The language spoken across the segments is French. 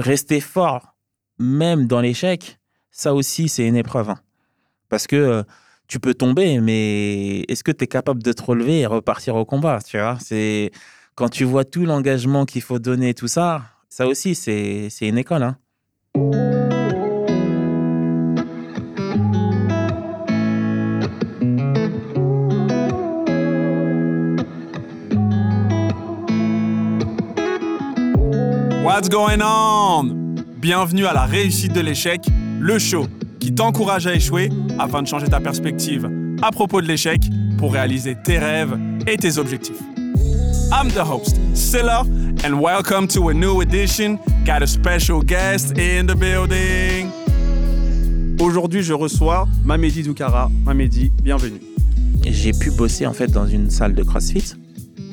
rester fort, même dans l'échec, ça aussi, c'est une épreuve. hein. Parce que euh, tu peux tomber, mais est-ce que tu es capable de te relever et repartir au combat Tu vois, c'est quand tu vois tout l'engagement qu'il faut donner, tout ça, ça aussi, c'est une école. Hein. What's going on? Bienvenue à la réussite de l'échec, le show qui t'encourage à échouer afin de changer ta perspective à propos de l'échec pour réaliser tes rêves et tes objectifs. I'm the host, Silla, and welcome to a new edition. Got a special guest in the building. Aujourd'hui, je reçois Mamedi Doukara. Mamedi, bienvenue. J'ai pu bosser en fait dans une salle de CrossFit.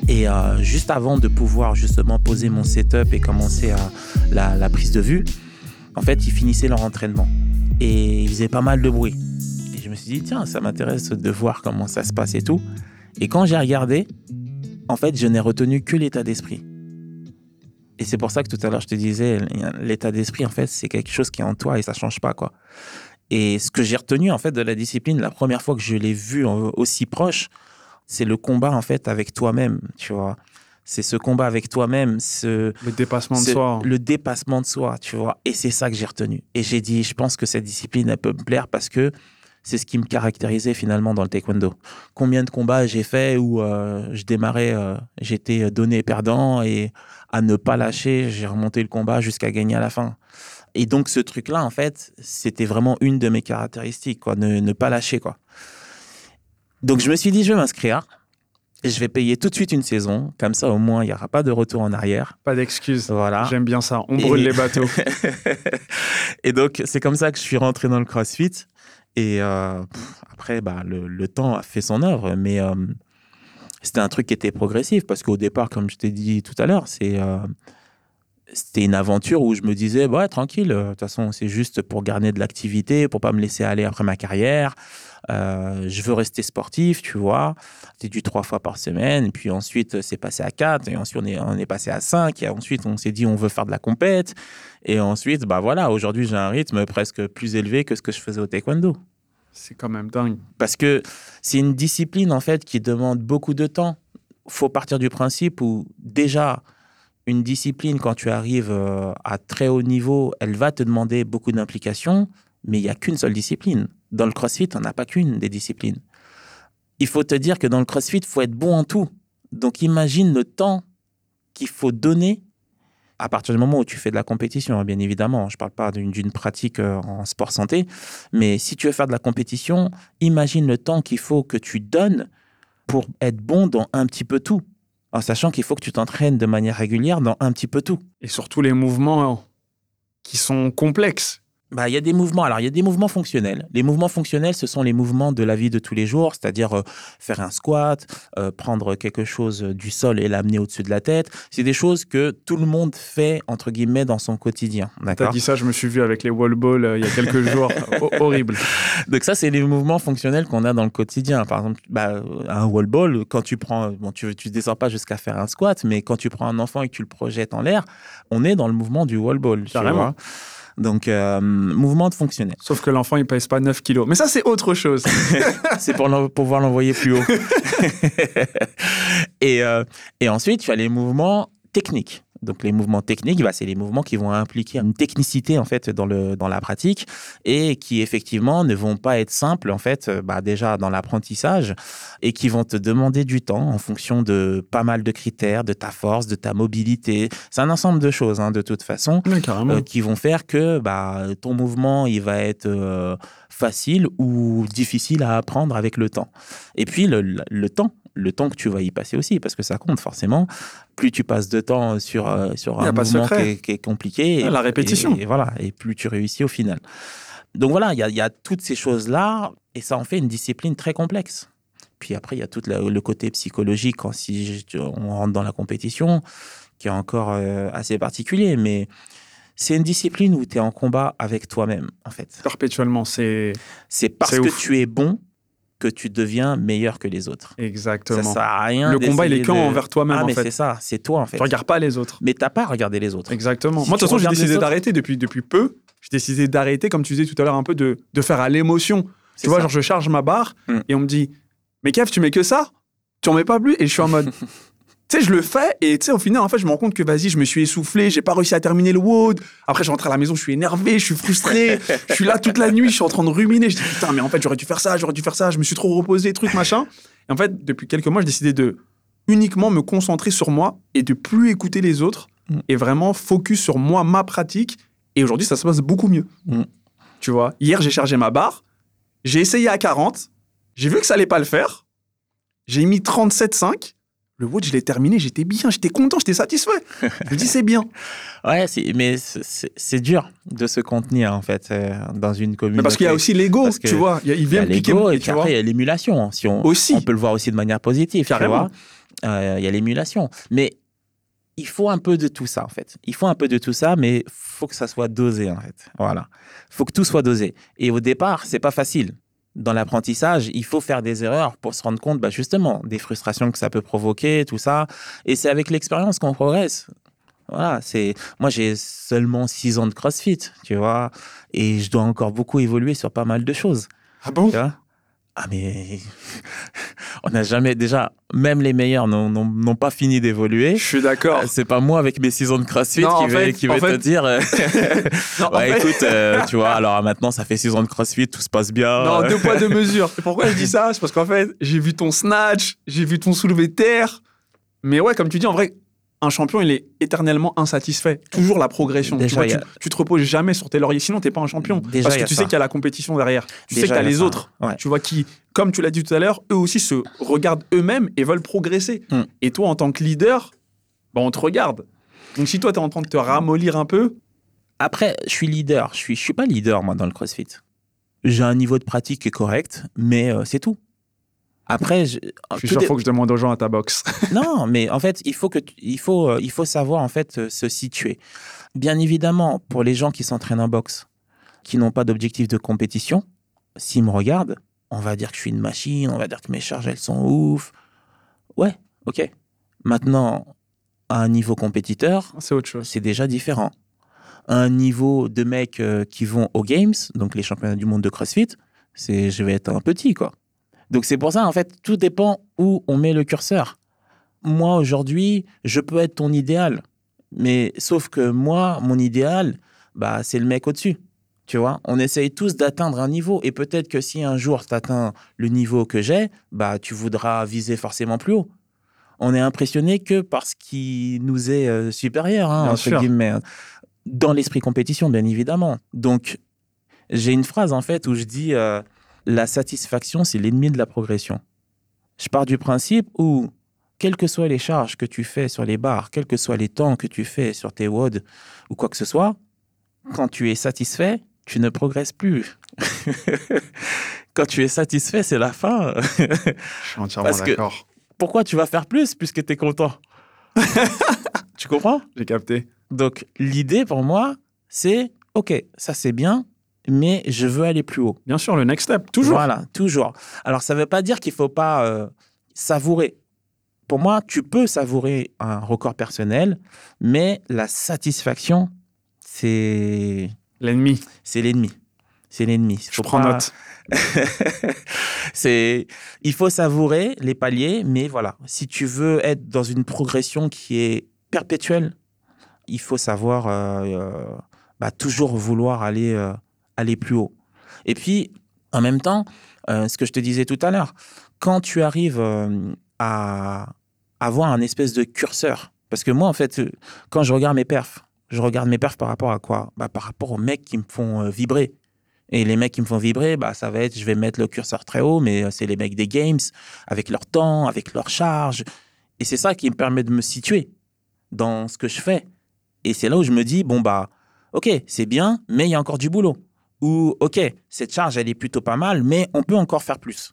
Et euh, juste avant de pouvoir justement poser mon setup et commencer à la, la prise de vue, en fait, ils finissaient leur entraînement. Et ils faisaient pas mal de bruit. Et je me suis dit, tiens, ça m'intéresse de voir comment ça se passe et tout. Et quand j'ai regardé, en fait, je n'ai retenu que l'état d'esprit. Et c'est pour ça que tout à l'heure, je te disais, l'état d'esprit, en fait, c'est quelque chose qui est en toi et ça change pas, quoi. Et ce que j'ai retenu, en fait, de la discipline, la première fois que je l'ai vu euh, aussi proche, c'est le combat, en fait, avec toi-même, tu vois. C'est ce combat avec toi-même, ce, Le dépassement de soi. le dépassement de soi, tu vois. Et c'est ça que j'ai retenu. Et j'ai dit, je pense que cette discipline, elle peut me plaire parce que c'est ce qui me caractérisait finalement dans le taekwondo. Combien de combats j'ai fait où euh, je démarrais, euh, j'étais donné perdant et à ne pas lâcher, j'ai remonté le combat jusqu'à gagner à la fin. Et donc ce truc-là, en fait, c'était vraiment une de mes caractéristiques, quoi, ne, ne pas lâcher, quoi. Donc je me suis dit, je vais m'inscrire. Et je vais payer tout de suite une saison. Comme ça, au moins, il n'y aura pas de retour en arrière. Pas d'excuses. Voilà. J'aime bien ça. On brûle Et- les bateaux. et donc, c'est comme ça que je suis rentré dans le CrossFit. Et euh, pff, après, bah, le, le temps a fait son œuvre. Mais euh, c'était un truc qui était progressif. Parce qu'au départ, comme je t'ai dit tout à l'heure, c'est. euh, c'était une aventure où je me disais, bah, ouais, tranquille, euh, de toute façon, c'est juste pour garder de l'activité, pour pas me laisser aller après ma carrière. Euh, je veux rester sportif, tu vois. C'était du trois fois par semaine. Et puis ensuite, c'est passé à quatre. Et ensuite, on est, on est passé à cinq. Et ensuite, on s'est dit, on veut faire de la compète. Et ensuite, bah voilà, aujourd'hui, j'ai un rythme presque plus élevé que ce que je faisais au taekwondo. C'est quand même dingue. Parce que c'est une discipline, en fait, qui demande beaucoup de temps. faut partir du principe où, déjà, une discipline, quand tu arrives euh, à très haut niveau, elle va te demander beaucoup d'implication, mais il n'y a qu'une seule discipline. Dans le CrossFit, on n'a pas qu'une des disciplines. Il faut te dire que dans le CrossFit, il faut être bon en tout. Donc imagine le temps qu'il faut donner à partir du moment où tu fais de la compétition, hein, bien évidemment. Je ne parle pas d'une d'une pratique euh, en sport santé, mais si tu veux faire de la compétition, imagine le temps qu'il faut que tu donnes pour être bon dans un petit peu tout. En sachant qu'il faut que tu t'entraînes de manière régulière dans un petit peu tout. Et surtout les mouvements qui sont complexes. Bah, il y a des mouvements. Alors, il y a des mouvements fonctionnels. Les mouvements fonctionnels, ce sont les mouvements de la vie de tous les jours, c'est-à-dire euh, faire un squat, euh, prendre quelque chose du sol et l'amener au-dessus de la tête. C'est des choses que tout le monde fait, entre guillemets, dans son quotidien. T'as dit ça, je me suis vu avec les wall balls euh, il y a quelques jours. Ho- horrible. Donc ça, c'est les mouvements fonctionnels qu'on a dans le quotidien. Par exemple, bah, un wall ball, quand tu prends, bon, tu tu descends pas jusqu'à faire un squat, mais quand tu prends un enfant et que tu le projettes en l'air, on est dans le mouvement du wall ball. tu Carrément. vois. Donc, euh, mouvement de fonctionnel. Sauf que l'enfant, il pèse pas 9 kilos. Mais ça, c'est autre chose. C'est pour pouvoir l'envoyer plus haut. et, euh, et ensuite, tu as les mouvements techniques. Donc les mouvements techniques, bah, c'est les mouvements qui vont impliquer une technicité en fait dans, le, dans la pratique et qui effectivement ne vont pas être simples en fait euh, bah, déjà dans l'apprentissage et qui vont te demander du temps en fonction de pas mal de critères, de ta force, de ta mobilité. C'est un ensemble de choses hein, de toute façon euh, qui vont faire que bah, ton mouvement il va être euh, facile ou difficile à apprendre avec le temps. Et puis le, le- le temps, le temps que tu vas y passer aussi, parce que ça compte forcément. Plus tu passes de temps sur, euh, sur un mouvement qui est, qui est compliqué, Ah, la répétition. Et, et voilà, et plus tu réussis au final. Donc voilà, il y a, il y a toutes ces choses-là, et ça en fait une discipline très complexe. Puis après, il y a tout la- le côté psychologique quand si on rentre dans la compétition, qui est encore euh, assez particulier, mais c'est une discipline où tu es en combat avec toi-même, en fait. Perpétuellement, c'est. C'est parce que ouf. tu es bon que tu deviens meilleur que les autres. Exactement. Ça sert à rien. Le combat, il est quand de- envers toi-même, Ah, en mais fait. c'est ça, c'est toi en fait. Tu regardes pas les autres. Mais t'as pas à regarder les autres. Exactement. Si Moi, de toute façon, j'ai décidé d'arrêter depuis, depuis peu. J'ai décidé d'arrêter, comme tu disais tout à l'heure, un peu de, de faire à l'émotion. Tu vois, ça. genre, je charge ma barre Mm. et on me dit Mais Kev, tu mets que ça? Tu en mets pas plus Et je suis en mode Tu sais, je le fais et tu sais, au final, en fait, je me rends compte que vas-y, je me suis essoufflé, j'ai pas réussi à terminer le WOD. Après, je rentre à la maison, je suis énervé, je suis frustré, je suis là toute la nuit, je suis en train de ruminer. Je dis putain, mais en fait, j'aurais dû faire ça, j'aurais dû faire ça, je me suis trop reposé, truc, machin. Et en fait, depuis quelques mois, j'ai décidé de uniquement me concentrer sur moi et de plus écouter les autres Mm. et vraiment focus sur moi, ma pratique. Et aujourd'hui, ça se passe beaucoup mieux. Mm. Tu vois, hier, j'ai chargé ma barre, j'ai essayé à 40, j'ai vu que ça allait pas le faire, j'ai mis 37,5. Le WOD, je l'ai terminé, j'étais bien, j'étais content, j'étais satisfait. Je me dis, c'est bien. Ouais, mais c'est- dur de se contenir en fait euh, dans une communauté. Mais parce qu'il y a aussi l'ego, tu vois. Il y a- il Il y vient l'ego et tu puis après il y a l'émulation. Si on, Aussi. on peut le voir aussi de manière positive, tu vois. Euh, Il y a l'émulation. Mais il faut un peu de tout ça en fait. Il faut un peu de tout ça, mais faut que ça soit dosé en fait. Voilà. faut que tout soit dosé. Et au départ, c'est pas facile. Dans l'apprentissage, il faut faire des erreurs pour se rendre compte, bah, justement, des frustrations que ça peut provoquer, tout ça. Et c'est avec l'expérience qu'on progresse. Voilà, c'est moi j'ai seulement six ans de CrossFit, tu vois, et je dois encore beaucoup évoluer sur pas mal de choses. Ah bon? Tu vois? Ah mais on n'a jamais déjà même les meilleurs n'ont- pas fini d'évoluer. Je suis d'accord. Euh, C'est pas moi avec mes six ans de CrossFit Non, qui vais, fait- qui en vais te fait- dire euh, Non, ouais, fait- écoute euh, tu vois alors maintenant ça fait six ans de CrossFit tout se passe bien. Non, deux poids, deux mesures. Et pourquoi je dis ça? C'est parce qu'en fait, j'ai vu ton snatch, j'ai vu ton soulevé de terre. Mais ouais, comme tu dis, en vrai, un champion, il est éternellement insatisfait. Toujours la progression. tu, vois, tu, tu te reposes jamais sur tes lauriers, sinon t'es pas un champion. Déjà, parce que tu sais qu'il y a la compétition derrière. Tu sais Déjà, que t'as il y a les ça. autres. Ouais. Tu vois, qui, comme tu l'as dit tout à l'heure, eux aussi se regardent eux-mêmes et veulent progresser. Mm. Et toi, en tant que leader, bah, on te regarde. Donc si toi, t'es en train de te ramollir un peu, Après, je suis leader. Je suis, je suis pas leader, moi, dans le CrossFit. J'ai un niveau de pratique qui est correct, mais euh, c'est tout. Après, je, je suis sûr, dé- faut que je demande aux gens à ta boxe. non, mais en fait, il faut, que il faut, euh, il faut savoir en fait euh, se situer. Bien évidemment, pour les gens qui s'entraînent en boxe, qui n'ont pas d'objectif de compétition, s'ils me regardent, on va dire que je suis une machine, on va dire que mes charges, elles sont ouf. Ouais, ok. Maintenant, à un niveau compétiteur, C'est autre chose. c'est déjà différent. À un niveau de mecs euh, qui vont aux Games, donc les championnats du monde de CrossFit, c'est je vais être un petit quoi. Donc c'est pour ça en fait tout dépend où on met le curseur. Moi aujourd'hui, je peux être ton idéal, mais sauf que moi mon idéal, bah c'est le mec au-dessus. Tu vois, on essaye tous d'atteindre un niveau et peut-être que si un jour tu atteins le niveau que j'ai, bah tu voudras viser forcément plus haut. On est impressionné que parce qu'il nous est euh, supérieur, hein, entre sûr. guillemets, dans l'esprit compétition, bien évidemment. Donc, j'ai une phrase en fait où je dis euh, la satisfaction, c'est l'ennemi de la progression. Je pars du principe où, quelles que soient les charges que tu fais sur les barres, quels que soient les temps que tu fais sur tes WOD ou quoi que ce soit, quand tu es satisfait, tu ne progresses plus. quand tu es satisfait, c'est la fin. Je suis entièrement Parce que- d'accord. Pourquoi tu vas faire plus puisque tu es content? Tu comprends? J'ai capté. Donc, l'idée pour moi, c'est OK, ça c'est bien, mais je veux aller plus haut. Bien sûr, le next step, toujours. Voilà, toujours. Alors, ça ne veut pas dire qu'il ne faut pas euh, savourer. Pour moi, tu peux savourer un record personnel, mais la satisfaction, c'est L'ennemi. c'est l'ennemi. C'est l'ennemi. Je prends pas- note. c'est, il faut savourer les paliers, mais voilà, si tu veux être dans une progression qui est perpétuelle, il faut savoir euh, euh, bah, toujours vouloir aller, euh, aller plus haut. Et puis, en même temps, euh, ce que je te disais tout à l'heure, quand tu arrives euh, à avoir un espèce de curseur, parce que moi, en fait, quand je regarde mes perfs, je regarde mes perfs par rapport à quoi? Bah, Par rapport aux mecs qui me font euh, vibrer. Et les mecs qui me font vibrer, bah, ça va être, je vais mettre le curseur très haut, mais c'est les mecs des games, avec leur temps, avec leur charge. Et c'est ça qui me permet de me situer dans ce que je fais. Et c'est là où je me dis, bon, bah, ok, c'est bien, mais il y a encore du boulot. Ou, ok, cette charge, elle est plutôt pas mal, mais on peut encore faire plus.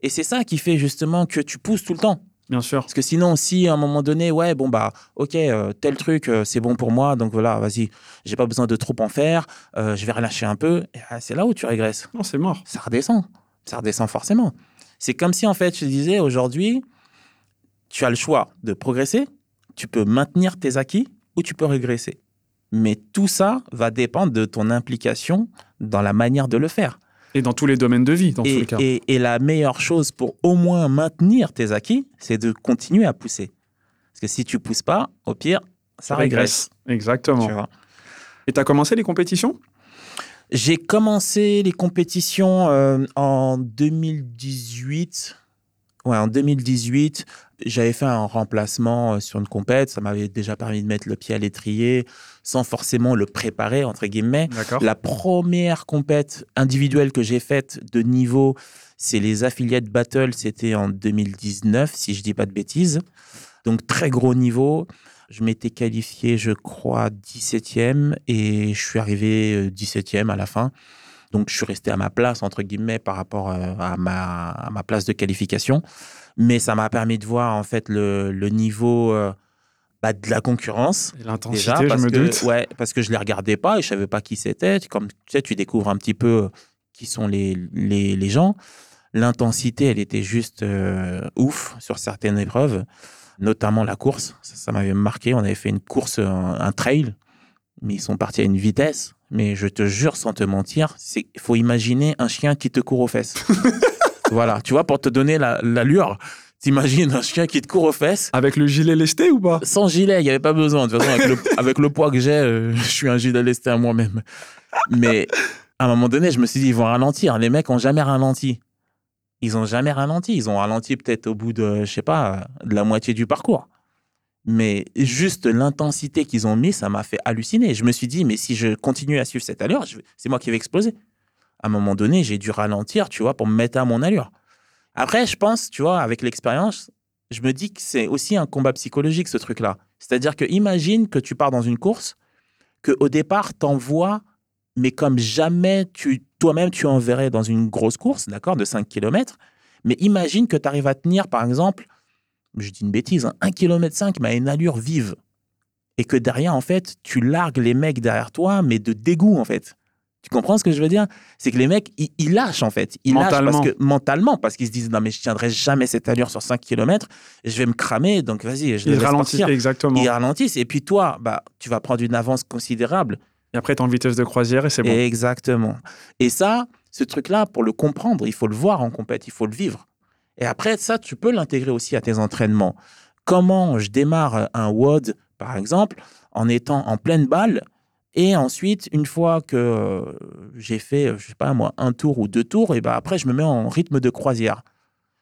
Et c'est ça qui fait justement que tu pousses tout le temps. Bien sûr. Parce que sinon, si à un moment donné, ouais, bon, bah, ok, euh, tel truc, euh, c'est bon pour moi, donc voilà, vas-y, j'ai pas besoin de trop en faire, euh, je vais relâcher un peu, et, ah, c'est là où tu régresses. Non, c'est mort. Ça redescend. Ça redescend forcément. C'est comme si, en fait, je disais, aujourd'hui, tu as le choix de progresser, tu peux maintenir tes acquis ou tu peux régresser. Mais tout ça va dépendre de ton implication dans la manière de le faire. Et dans tous les domaines de vie, dans tous Et, les cas. et- et la meilleure chose pour au moins maintenir tes acquis, c'est de continuer à pousser. Parce que si tu pousses pas, au pire, ça régresse. Exactement. tu vois. Et tu as commencé les compétitions? J'ai commencé les compétitions euh, en 2018. Ouais, en 2018, j'avais fait un remplacement euh, sur une compète. Ça m'avait déjà permis de mettre le pied à l'étrier sans forcément le préparer, entre guillemets. La première compète individuelle que j'ai faite de niveau, c'est les affiliates battle. C'était en 2019, si je dis pas de bêtises. Donc très gros niveau. Je m'étais qualifié, je crois, 17e et je suis arrivé euh, 17e à la fin. Donc je suis resté à ma place, entre guillemets, par rapport euh, à ma, à ma place de qualification. Mais ça m'a permis de voir en fait le, le niveau euh, bah, de la concurrence. L'intensité, Déjà, je parce me que, doute. Ouais, parce que je les regardais pas et je savais pas qui c'était. Comme tu sais, tu découvres un petit peu euh, qui sont les, les, les gens. L'intensité, elle était juste euh, ouf sur certaines épreuves, notamment la course. Ça, ça m'avait marqué. On avait fait une course, un, un trail, mais ils sont partis à une vitesse. Mais je te jure, sans te mentir, c'est faut imaginer un chien qui te court aux fesses. voilà, tu vois, pour te donner la- l'allure, t'imagines un chien qui te court aux fesses Avec le gilet lesté ou pas? Sans gilet, il n'y avait pas besoin. De toute façon, avec le, avec le poids que j'ai, euh, je suis un gilet lesté à moi-même. Mais à un moment donné, je me suis dit, ils vont ralentir. Les mecs ont jamais ralenti. Ils ont jamais ralenti. Ils ont ralenti peut-être au bout de, je sais pas, de la moitié du parcours. Mais juste l'intensité qu'ils ont mis, ça m'a fait halluciner. Je me suis dit, mais si je continue à suivre cette allure, c'est moi qui vais exploser. À un moment donné, j'ai dû ralentir, tu vois, pour me mettre à mon allure. Après, je pense, tu vois, avec l'expérience, je me dis que c'est aussi un combat psychologique, ce truc-là. C'est-à-dire que imagine que tu pars dans une course, que au départ, t'envoies, mais comme jamais tu toi-même tu enverrais dans une grosse course, d'accord, de 5 km. Mais imagine que tu arrives à tenir, par exemple, je dis une bêtise, hein, 1 km 5, mais à une allure vive. Et que derrière, en fait, tu largues les mecs derrière toi, mais de dégoût, en fait. Tu comprends ce que je veux dire? C'est que les mecs, ils, ils lâchent, en fait. Ils lâchent Mentalement. parce que, mentalement, parce qu'ils se disent, non, mais je tiendrai jamais cette allure sur 5 km, je vais me cramer, donc vas-y, je Il les laisse ralentit, partir. exactement. Ils ralentissent. Et puis toi, bah, tu vas prendre une avance considérable. Et après, t'es en vitesse de croisière et c'est bon. Exactement. Et ça, ce truc-là, pour le comprendre, il faut le voir en compète, il faut le vivre. Et après, ça, tu peux l'intégrer aussi à tes entraînements. Comment je démarre un WOD, par exemple, en étant en pleine balle, et ensuite, une fois que j'ai fait, je sais pas moi, un tour ou deux tours, et ben après, je me mets en rythme de croisière.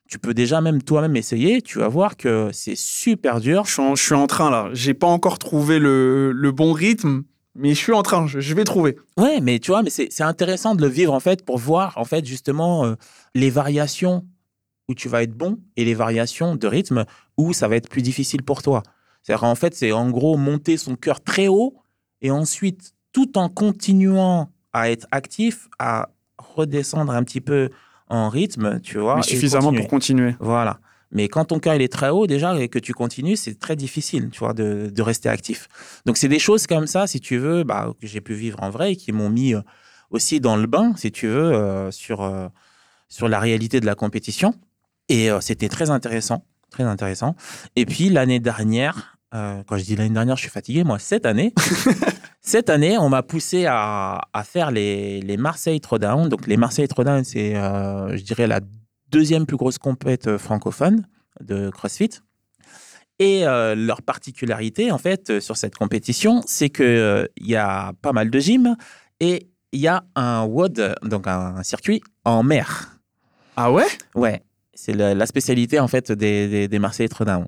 Tu peux déjà même toi-même essayer, tu vas voir que c'est super dur. Je suis, en, je suis en train là. J'ai pas encore trouvé le, le bon rythme, mais je suis en train. Je, je vais trouver. Ouais, mais tu vois, mais c'est c'est intéressant de le vivre en fait pour voir en fait justement euh, les variations où tu vas être bon et les variations de rythme où ça va être plus difficile pour toi. C'est-à-dire en fait, c'est en gros monter son cœur très haut et ensuite tout en continuant à être actif, à redescendre un petit peu en rythme, tu vois. mais suffisamment continuer. pour continuer. Voilà. Mais quand ton cœur il est très haut déjà et que tu continues, c'est très difficile, tu vois, de, de rester actif. Donc c'est des choses comme ça, si tu veux, bah, que j'ai pu vivre en vrai et qui m'ont mis euh, aussi dans le bain, si tu veux, euh, sur, euh, sur la réalité de la compétition. Et euh, c'était très intéressant, très intéressant. Et puis l'année dernière, euh, quand je dis l'année dernière, je suis fatigué, moi, cette année, cette année, on m'a poussé à, à faire les, les Marseille Throwdown. Donc les Marseille Throwdown, c'est, euh, je dirais, la deuxième plus grosse compète euh, francophone de CrossFit. Et euh, leur particularité, en fait, euh, sur cette compétition, c'est qu'il y a pas mal de gyms et il y a un WOD, donc un, un circuit en mer. Ah ouais? Ouais, c'est la, la spécialité, en fait, des, des, des Throwdown.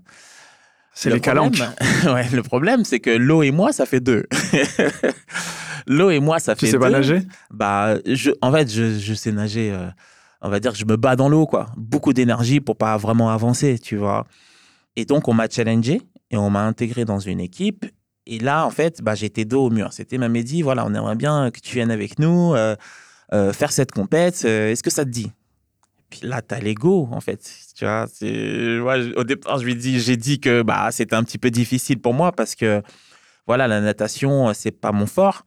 C'est Le les calanques. problème- ouais, le problème, c'est que l'eau et moi, ça fait deux. l'eau et moi, ça Tu fait sais deux. pas nager? Bah, je, en fait, je, je sais nager. euh, on va dire que je me bats dans l'eau, quoi. Beaucoup d'énergie pour pas vraiment avancer, tu vois. Et donc, on m'a challengé et on m'a intégré dans une équipe. Et là, en fait, bah, j'étais dos au mur. C'était m'a dit, voilà, on aimerait bien que tu viennes avec nous euh, euh, faire cette compète. Est-ce que ça te dit? Puis là, t'as l'ego, en fait. Tu vois, moi, au départ, je lui dis, j'ai dit que bah, c'était un petit peu difficile pour moi parce que, voilà, la natation, c'est pas mon fort.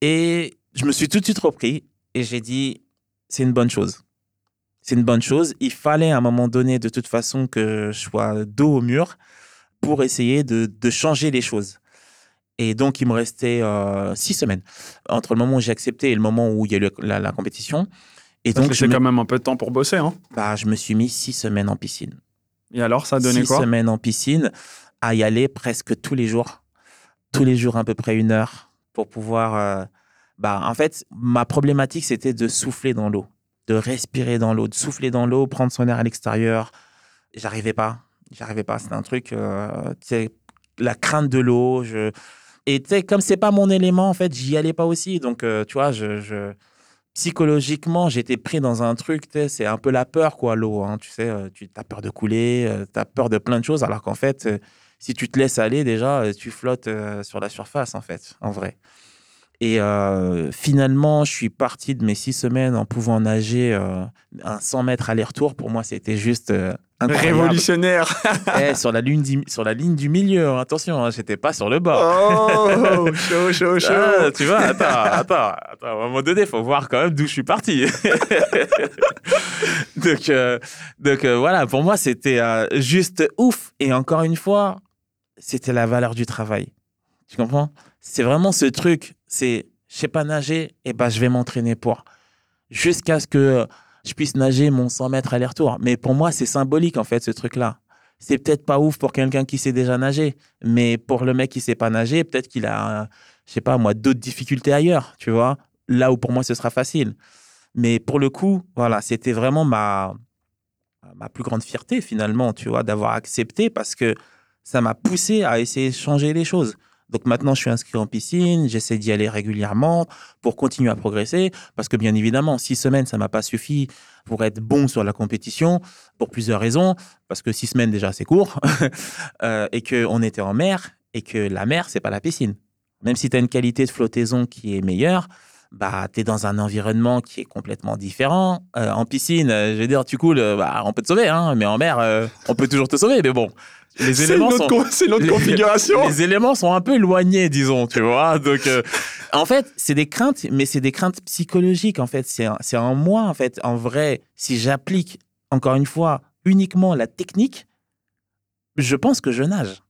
Et je me suis tout de suite repris et j'ai dit, c'est une bonne chose. C'est une bonne chose. Il fallait à un moment donné, de toute façon, que je sois dos au mur pour essayer de, de changer les choses. Et donc, il me restait euh, six semaines entre le moment où j'ai accepté et le moment où il y a eu la compétition. Et Donc me, quand même un peu de temps pour bosser. Hein. bah, je me suis mis six semaines en piscine. Et alors, ça a donné six quoi? semaines en piscine, à y aller presque tous les jours. Tous les jours, à peu près une heure, pour pouvoir. euh, bah, en fait, ma problématique, c'était de souffler dans l'eau, de respirer dans l'eau, de souffler dans l'eau, prendre son air à l'extérieur. J'arrivais pas. J'arrivais pas. C'était un truc. euh, la crainte de l'eau. Je... Et comme c'est pas mon élément, en fait, j'y allais pas aussi. Donc, euh, tu vois, je. je- Psychologiquement, j'étais pris dans un truc, c'est un peu la peur, quoi, l'eau. hein. Tu sais, euh, tu as peur de couler, tu as peur de plein de choses, alors qu'en fait, euh, si tu te laisses aller, déjà, euh, tu flottes euh, sur la surface, en fait, en vrai. Et euh, finalement, je suis parti de mes six semaines en pouvant nager euh, un 100 mètres aller-retour. Pour moi, c'était juste euh, incroyable. Révolutionnaire. Eh, sur, la ligne du, sur la ligne du milieu, hein, attention, hein, j'étais pas sur le bord. oh, chaud, chaud, chaud. Ah, tu vois, attends, attends, attends, à un moment donné, il faut voir quand même d'où je suis parti. donc, donc voilà, pour moi, c'était juste ouf. Et encore une fois, c'était la valeur du travail. Tu comprends? C'est vraiment ce truc, c'est, je sais pas nager, et ben je vais m'entraîner pour. Jusqu'à ce que je puisse nager mon 100 mètres aller-retour. Mais pour moi, c'est symbolique, en fait, ce truc-là. C'est peut-être pas ouf pour quelqu'un qui sait déjà nager, mais pour le mec qui sait pas nager, peut-être qu'il a, je sais pas moi, d'autres difficultés ailleurs, tu vois. Là où pour moi, ce sera facile. Mais pour le coup, voilà, c'était vraiment ma, ma plus grande fierté finalement, tu vois, d'avoir accepté parce que ça m'a poussé à essayer de changer les choses. Donc maintenant, je suis inscrit en piscine, j'essaie d'y aller régulièrement pour continuer à progresser, parce que bien évidemment, six semaines, ça m'a pas suffi pour être bon sur la compétition, pour plusieurs raisons, parce que six semaines déjà, c'est court, euh, et qu'on était en mer, et que la mer, c'est pas la piscine. Même si tu as une qualité de flottaison qui est meilleure, bah, tu es dans un environnement qui est complètement différent. Euh, en piscine, euh, je veux dire, tu coules, euh, bah, on peut te sauver, hein, mais en mer, euh, on peut toujours te sauver. Mais bon, les C'est éléments sont c'est une autre configuration. les éléments sont un peu éloignés, disons, tu vois. Donc, euh, en fait, c'est des craintes, mais c'est des craintes psychologiques, en fait. C'est en moi, en fait. En vrai, si j'applique, encore une fois, uniquement la technique, je pense que je nage.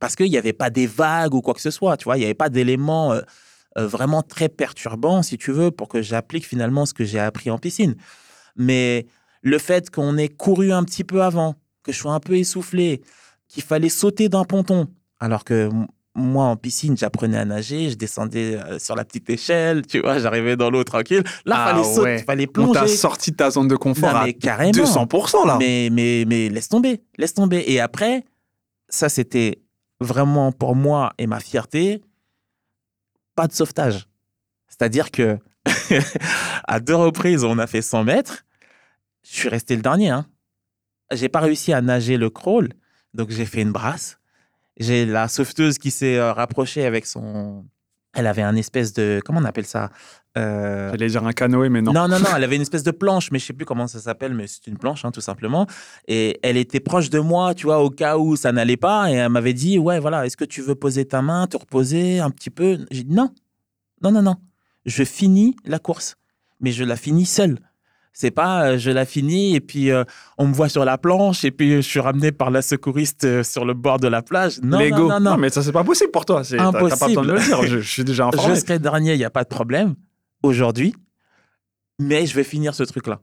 Parce qu'il n'y avait pas des vagues ou quoi que ce soit, tu vois. Il n'y avait pas d'éléments euh, vraiment très perturbants, si tu veux, pour que j'applique finalement ce que j'ai appris en piscine. Mais le fait qu'on ait couru un petit peu avant, que je sois un peu essoufflé, qu'il fallait sauter d'un ponton, alors que moi, en piscine, j'apprenais à nager, je descendais euh, sur la petite échelle, tu vois, j'arrivais dans l'eau tranquille. Là, Ah fallait sauter, ouais. fallait On t'a plonger. sorti de ta zone de confort Non, à mais carrément. 200% là. Mais, mais, mais laisse tomber, laisse tomber. Et après, ça, c'était vraiment pour moi et ma fierté, pas de sauvetage. C'est-à-dire que à deux reprises, on a fait 100 mètres. Je suis resté le dernier. Hein. J'ai pas réussi à nager le crawl, donc j'ai fait une brasse. J'ai la sauveteuse qui s'est euh, rapprochée avec son. Elle avait un espèce de. Comment on appelle ça? Euh, J'allais dire un canoë, mais non. non, non, non, elle avait une espèce de planche, mais je sais plus comment ça s'appelle, mais c'est une planche, hein, tout simplement. Et elle était proche de moi, tu vois, au cas où ça n'allait pas. Et elle m'avait dit, ouais, voilà, est-ce que tu veux poser ta main, te reposer un petit peu? J'ai dit, non, non, non, non. Je finis la course, mais je la finis seule. C'est pas, euh, je la finis et puis euh, on me voit sur la planche et puis je suis ramené par la secouriste euh, sur le bord de la plage. Non, Lego. non, non, non. mais ça, c'est pas possible pour toi. C'est- T'as t'as pas besoin de le Impossible. dire. Je, je suis déjà Je informé. serai dernier, il n'y a pas de problème, aujourd'hui, mais je vais finir ce truc-là.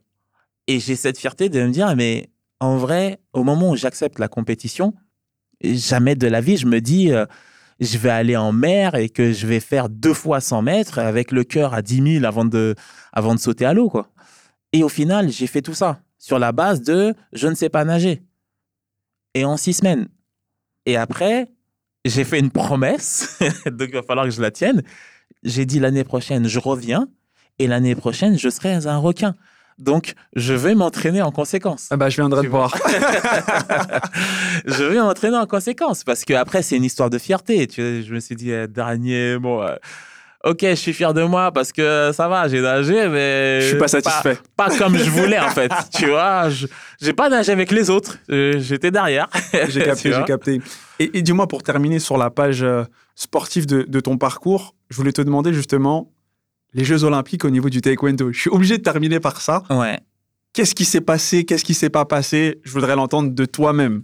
Et j'ai cette fierté de me dire, mais en vrai, au moment où j'accepte la compétition, jamais de la vie, je me dis, euh, je vais aller en mer et que je vais faire deux fois 100 mètres avec le cœur à 10 000 avant de, avant de sauter à l'eau, quoi. Et au final, j'ai fait tout ça sur la base de je ne sais pas nager. Et en six semaines. Et après, j'ai fait une promesse, donc il va falloir que je la tienne. J'ai dit l'année prochaine, je reviens, et l'année prochaine, je serai un requin. Donc, je vais m'entraîner en conséquence. Ah bah, je viendrai te voir. je vais m'entraîner en conséquence, parce que après, c'est une histoire de fierté. Tu vois, je me suis dit, eh, dernier, bon, euh, ok, je suis fier de moi parce que ça va, j'ai nagé, mais. Je suis pas satisfait. Pas, comme je voulais, en fait. tu vois, je- j'ai pas nagé avec les autres. J'étais derrière. J'ai capté, j'ai capté. Et, et dis-moi, pour terminer sur la page euh, sportive de, de ton parcours, je voulais te demander justement les Jeux Olympiques au niveau du taekwondo. Je suis obligé de terminer par ça. Ouais. Qu'est-ce qui s'est passé? Qu'est-ce qui s'est pas passé? Je voudrais l'entendre de toi-même.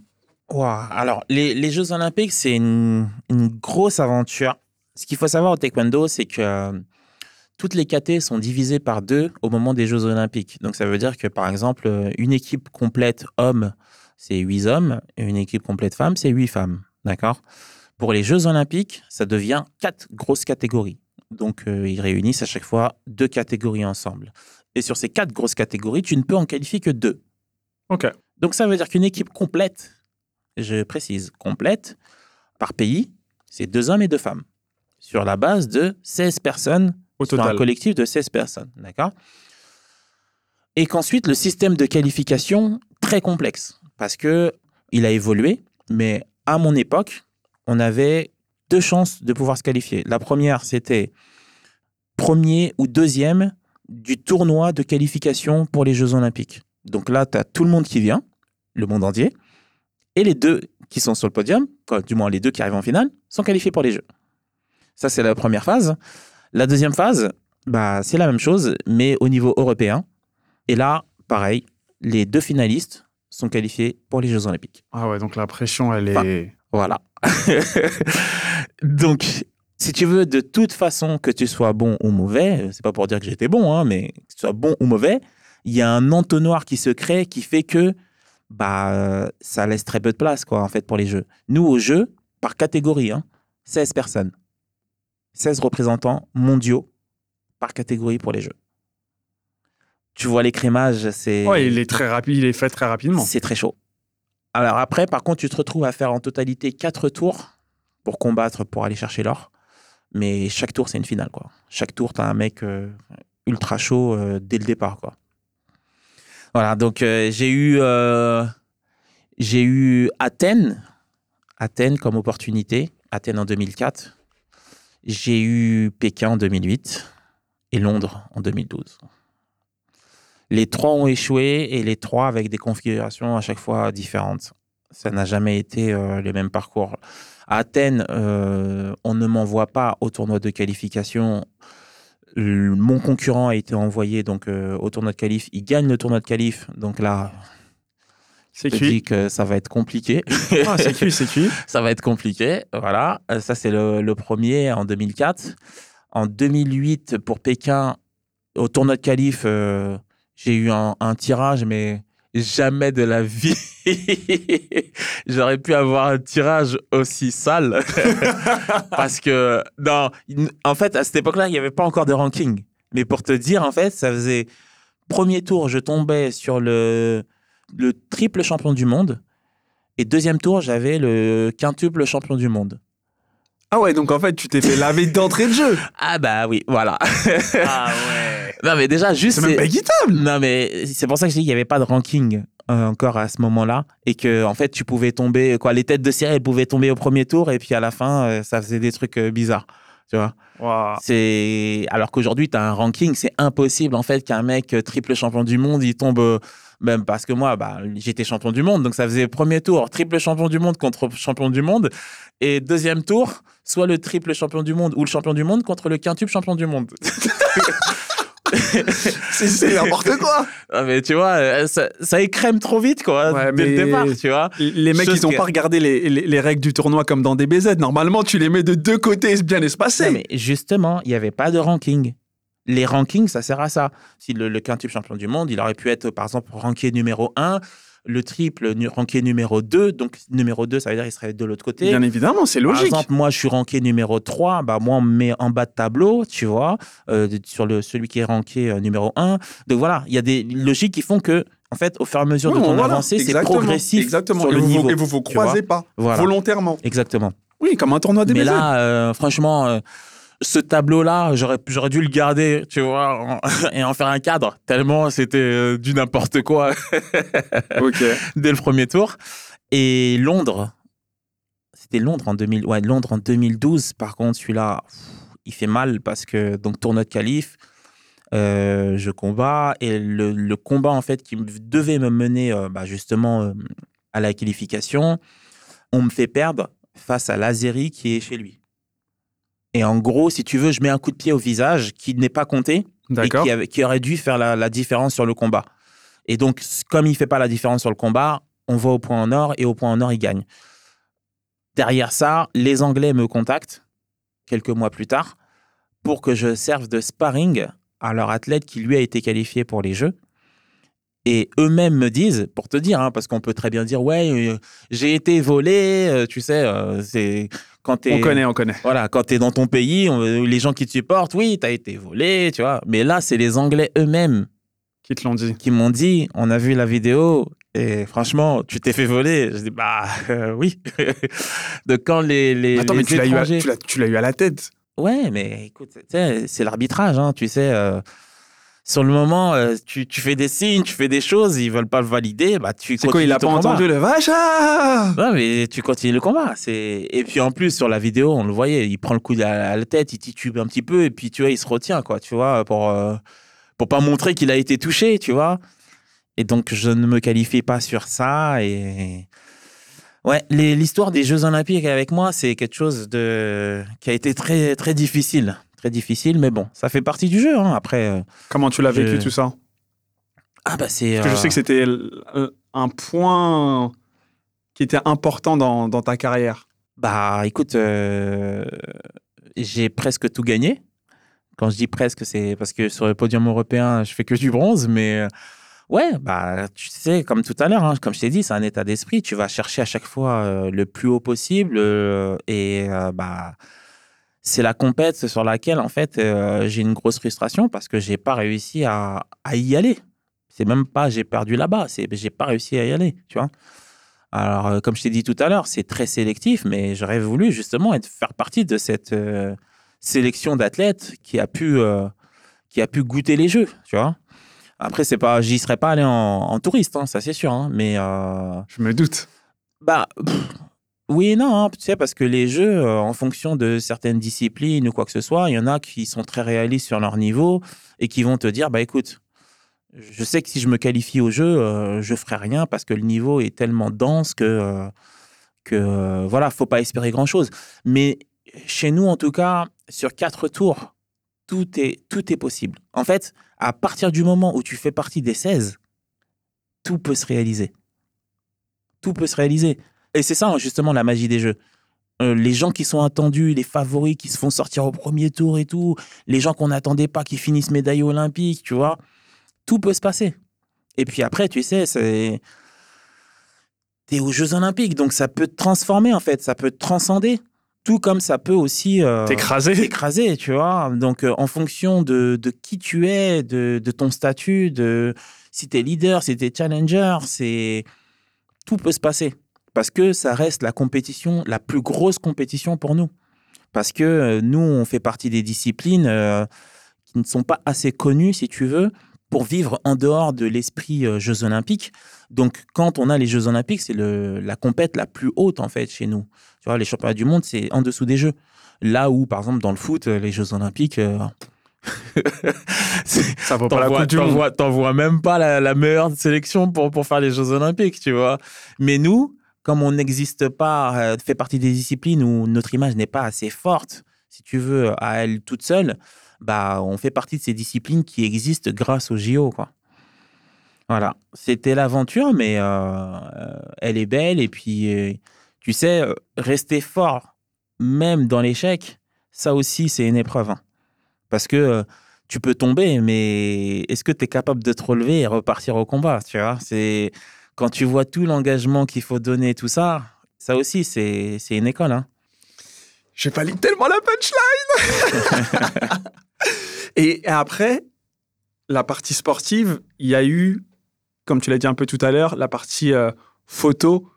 Ouah, Alors, les, les Jeux Olympiques, c'est une, une grosse aventure. Ce qu'il faut savoir au taekwondo, c'est que euh, toutes les KT sont divisées par deux au moment des Jeux Olympiques. Donc, ça veut dire que, par exemple, euh, une équipe complète homme, c'est huit hommes, et une équipe complète femme, c'est huit femmes. D'accord? Pour les Jeux Olympiques, ça devient quatre grosses catégories. Donc, euh, ils réunissent à chaque fois deux catégories ensemble. Et sur ces quatre grosses catégories, tu ne peux en qualifier que deux. Ok. Donc, ça veut dire qu'une équipe complète, je précise, complète, par pays, c'est deux hommes et deux femmes. Sur la base de 16 personnes Au sur un collectif de 16 personnes. D'accord? Et qu'ensuite, le système de qualification, très complexe. Parce que il a évolué, mais à mon époque, on avait deux chances de pouvoir se qualifier. La première, c'était premier ou deuxième du tournoi de qualification pour les Jeux Olympiques. Donc là, tu as tout le monde qui vient, le monde entier, et les deux qui sont sur le podium, quoi, du moins les deux qui arrivent en finale, sont qualifiés pour les Jeux. Ça, c'est la première phase. La deuxième phase, bah, c'est la même chose, mais au niveau européen. Et là, pareil, les deux finalistes sont qualifiés pour les Jeux Olympiques. Ah ouais, donc la pression, elle est. Enfin, Voilà. Donc, si tu veux, de toute façon, que tu sois bon ou mauvais, c'est pas pour dire que j'étais bon, hein, mais que tu sois bon ou mauvais, il y a un entonnoir qui se crée qui fait que bah, ça laisse très peu de place, quoi, en fait, pour les jeux. Nous, au jeu, par catégorie, hein, 16 personnes. 16 représentants mondiaux par catégorie pour les jeux. Tu vois l'écrémage, c'est. Ouais, il est très rapide, il est fait très rapidement. C'est très chaud. Alors après, par contre, tu te retrouves à faire en totalité quatre tours pour combattre, pour aller chercher l'or. Mais chaque tour, c'est une finale, quoi. Chaque tour, tu as un mec euh, ultra chaud euh, dès le départ, quoi. Voilà, donc euh, j'ai eu, j'ai eu Athènes, Athènes comme opportunité, Athènes en 2004. J'ai eu Pékin en 2008 et Londres en 2012. Les trois ont échoué et les trois avec des configurations à chaque fois différentes. Ça n'a jamais été euh, le même parcours. À Athènes, euh, on ne m'envoie pas au tournoi de qualification. Mon concurrent a été envoyé donc euh, au tournoi de qualif. Il gagne le tournoi de qualif. Donc là, C'est cuit. dis que ça va être compliqué. Ah, c'est cuit, c'est cuit. ça va être compliqué. Voilà, Euh, ça c'est le, le premier en 2004. En 2008, pour Pékin, au tournoi de qualif, euh, j'ai eu un, un tirage, mais jamais de la vie j'aurais pu avoir un tirage aussi sale. Parce que, non, en fait, à cette époque-là, il n'y avait pas encore de ranking. Mais pour te dire, en fait, ça faisait premier tour, je tombais sur le, le triple champion du monde. Et deuxième tour, j'avais le quintuple champion du monde. Ah ouais, donc en fait, tu t'es fait laver d'entrée de jeu. Ah bah oui, voilà. Ah ouais. non mais déjà, juste... C'est même pas équitable. Non, mais c'est pour ça que je dis qu'il n'y avait pas de ranking euh, encore à ce moment-là. Et que, en fait, tu pouvais tomber, quoi, les têtes de série, elles pouvaient tomber au premier tour. Et puis à la fin, euh, ça faisait des trucs euh, bizarres. Tu vois. C'est Alors qu'aujourd'hui, tu as un ranking, c'est impossible, en fait, qu'un mec triple champion du monde, il tombe. Même parce que moi, bah, j'étais champion du monde. Donc ça faisait premier tour, triple champion du monde contre champion du monde. Et deuxième tour, soit le triple champion du monde ou le champion du monde contre le quintuple champion du monde. C'est- C'est n'importe quoi. Ah, mais tu vois, euh, ça, ça écrème trop vite, quoi, Ouais, dès le départ, tu vois. Les mecs, Chose ils ont que- pas regardé les, les- les règles du tournoi comme dans des BZ. Normalement, tu les mets de deux côtés bien espacés. Non, mais justement, il n'y avait pas de ranking. Les rankings, ça sert à ça. Si le, le quintuple champion du monde, il aurait pu être, par exemple, ranké numéro 1, le triple ranké numéro 2. Donc, numéro 2, ça veut dire qu'il serait de l'autre côté. Bien évidemment, c'est Par logique. exemple, moi, je suis ranké numéro 3. Bah, moi, on me met en bas de tableau, tu vois, euh, sur le, celui qui est ranké euh, numéro 1. Donc, voilà, il y a des logiques qui font que, en fait, au fur et à mesure de ton voilà, avancée, c'est progressif Exactement. sur et le vous, niveau. Et vous vous croisez pas Voilà. volontairement. Exactement. Oui, comme un tournoi des Mais là, euh, franchement, euh, ce tableau-là, j'aurais, j'aurais dû le garder, tu vois, en- et en faire un cadre, tellement c'était euh, du n'importe quoi dès le premier tour. Et Londres, c'était Londres en 2000, ouais, Londres en 2012. Par contre, celui-là, il fait mal parce que donc tournoi de qualif, euh, je combats et le, le combat en fait qui devait me mener euh, bah, justement à la qualification, on me fait perdre face à l'Azeri qui est chez lui. Et en gros, si tu veux, je mets un coup de pied au visage qui n'est pas compté et qui, avait- qui aurait dû faire la, la différence sur le combat. Et donc, comme il fait pas la différence sur le combat, on va au point en or et au point en or, il gagne. Derrière ça, les Anglais me contactent quelques mois plus tard pour que je serve de sparring à leur athlète qui lui a été qualifié pour les Jeux. Et eux-mêmes me disent, pour te dire, hein, parce qu'on peut très bien dire, ouais, euh, j'ai été volé, euh, tu sais, euh, c'est quand. On connaît, on connaît. Voilà, quand t'es dans ton pays, on- les gens qui te supportent, oui, t'as été volé, tu vois. Mais là, c'est les Anglais eux-mêmes Qui te l'ont dit qui m'ont dit, on a vu la vidéo et franchement, tu t'es fait voler. Je dis, bah euh, oui. de quand les, les, Attends, les mais tu l'as eu, à- tu l'as- tu l'as eu à la tête. Ouais, mais écoute, tu c'est l'arbitrage, hein, tu sais. euh, sur le moment, euh, tu, tu fais des signes, tu fais des choses, ils veulent pas le valider, bah tu C'est quoi, il a pas combat. entendu le vache ah Non, mais tu continues le combat. C'est et puis en plus sur la vidéo, on le voyait, il prend le coup à la, à la tête, il titube un petit peu et puis tu vois, il se retient quoi, tu vois, pour euh, pour pas montrer qu'il a été touché, tu vois. Et donc je ne me qualifie pas sur ça et ouais, l'histoire des Jeux Olympiques avec moi, c'est quelque chose de qui a été très très difficile, très difficile, mais bon, ça fait partie du jeu. hein. Après, euh, Comment tu l'as vécu tout ça? Ah bah c'est. Parce que je euh, sais que c'était l- un point qui était important dans, dans ta carrière. Bah, écoute, euh, j'ai presque tout gagné. Quand je dis presque, c'est parce que sur le podium européen, je fais que du bronze, mais euh, ouais, bah, tu sais, comme tout à l'heure, hein, comme je t'ai dit, c'est un état d'esprit. Tu vas chercher à chaque fois euh, le plus haut possible euh, et euh, bah, c'est la compète sur laquelle, en fait, euh, j'ai une grosse frustration parce que j'ai pas réussi à, à y aller. C'est même pas j'ai perdu là-bas, c'est j'ai pas réussi à y aller, tu vois. Alors, euh, comme je t'ai dit tout à l'heure, c'est très sélectif, mais j'aurais voulu justement être, faire partie de cette euh, sélection d'athlètes qui a pu qui a pu goûter les jeux, tu vois. Après, c'est pas, j'y serais pas allé en, en touriste, hein, ça c'est sûr, hein, mais Je me doute. bah pff, oui non, hein, tu sais, parce que les jeux, euh, en fonction de certaines disciplines ou quoi que ce soit, il y en a qui sont très réalistes sur leur niveau et qui vont te dire, bah écoute, je sais que si je me qualifie au jeu, euh, je ferai rien parce que le niveau est tellement dense que, euh, que euh, voilà, faut pas espérer grand chose. Mais chez nous, en tout cas, sur quatre tours, tout est, tout est possible. En fait, à partir du moment où tu fais partie des 16, tout peut se réaliser. Tout peut se réaliser. Et c'est ça, justement, la magie des jeux. Euh, les gens qui sont attendus, les favoris qui se font sortir au premier tour et tout, les gens qu'on n'attendait pas qui finissent médaille olympique, tu vois, tout peut se passer. Et puis après, tu sais, c'est. T'es aux Jeux Olympiques, donc ça peut te transformer, en fait, ça peut te transcender. Tout comme ça peut aussi. euh, T'écraser. t'écraser, tu vois. Donc, euh, en fonction de, de qui tu es, de, de ton statut, de si tu es leader, si tu es challenger, c'est tout peut se passer. Parce que ça reste la compétition, la plus grosse compétition pour nous. Parce que euh, nous, on fait partie des disciplines euh, qui ne sont pas assez connues, si tu veux, pour vivre en dehors de l'esprit euh, Jeux Olympiques. Donc, quand on a les Jeux Olympiques, c'est la compète la plus haute, en fait, chez nous. Tu vois, les championnats du monde, c'est en dessous des Jeux. Là où, par exemple, dans le foot, les Jeux Olympiques, Ça vaut pas la coupe du monde. t'envoies même pas la, la meilleure sélection pour, pour faire les Jeux Olympiques, tu vois. Mais nous, comme on n'existe pas, euh, fait partie des disciplines où notre image n'est pas assez forte, si tu veux, à elle toute seule, bah, on fait partie de ces disciplines qui existent grâce au JO, quoi. Voilà, c'était l'aventure, mais euh, euh, elle est belle. Et puis, euh, tu sais, rester fort, même dans l'échec, ça aussi, c'est une épreuve. hein. Parce que tu peux tomber, mais est-ce que tu es capable de te relever et repartir au combat Tu vois, c'est quand tu vois tout l'engagement qu'il faut donner, tout ça, ça aussi, c'est une école. Hein. J'ai pas lu tellement la punchline. Et après, la partie sportive, il y a eu, comme tu l'as dit un peu tout à l'heure, la partie euh, photo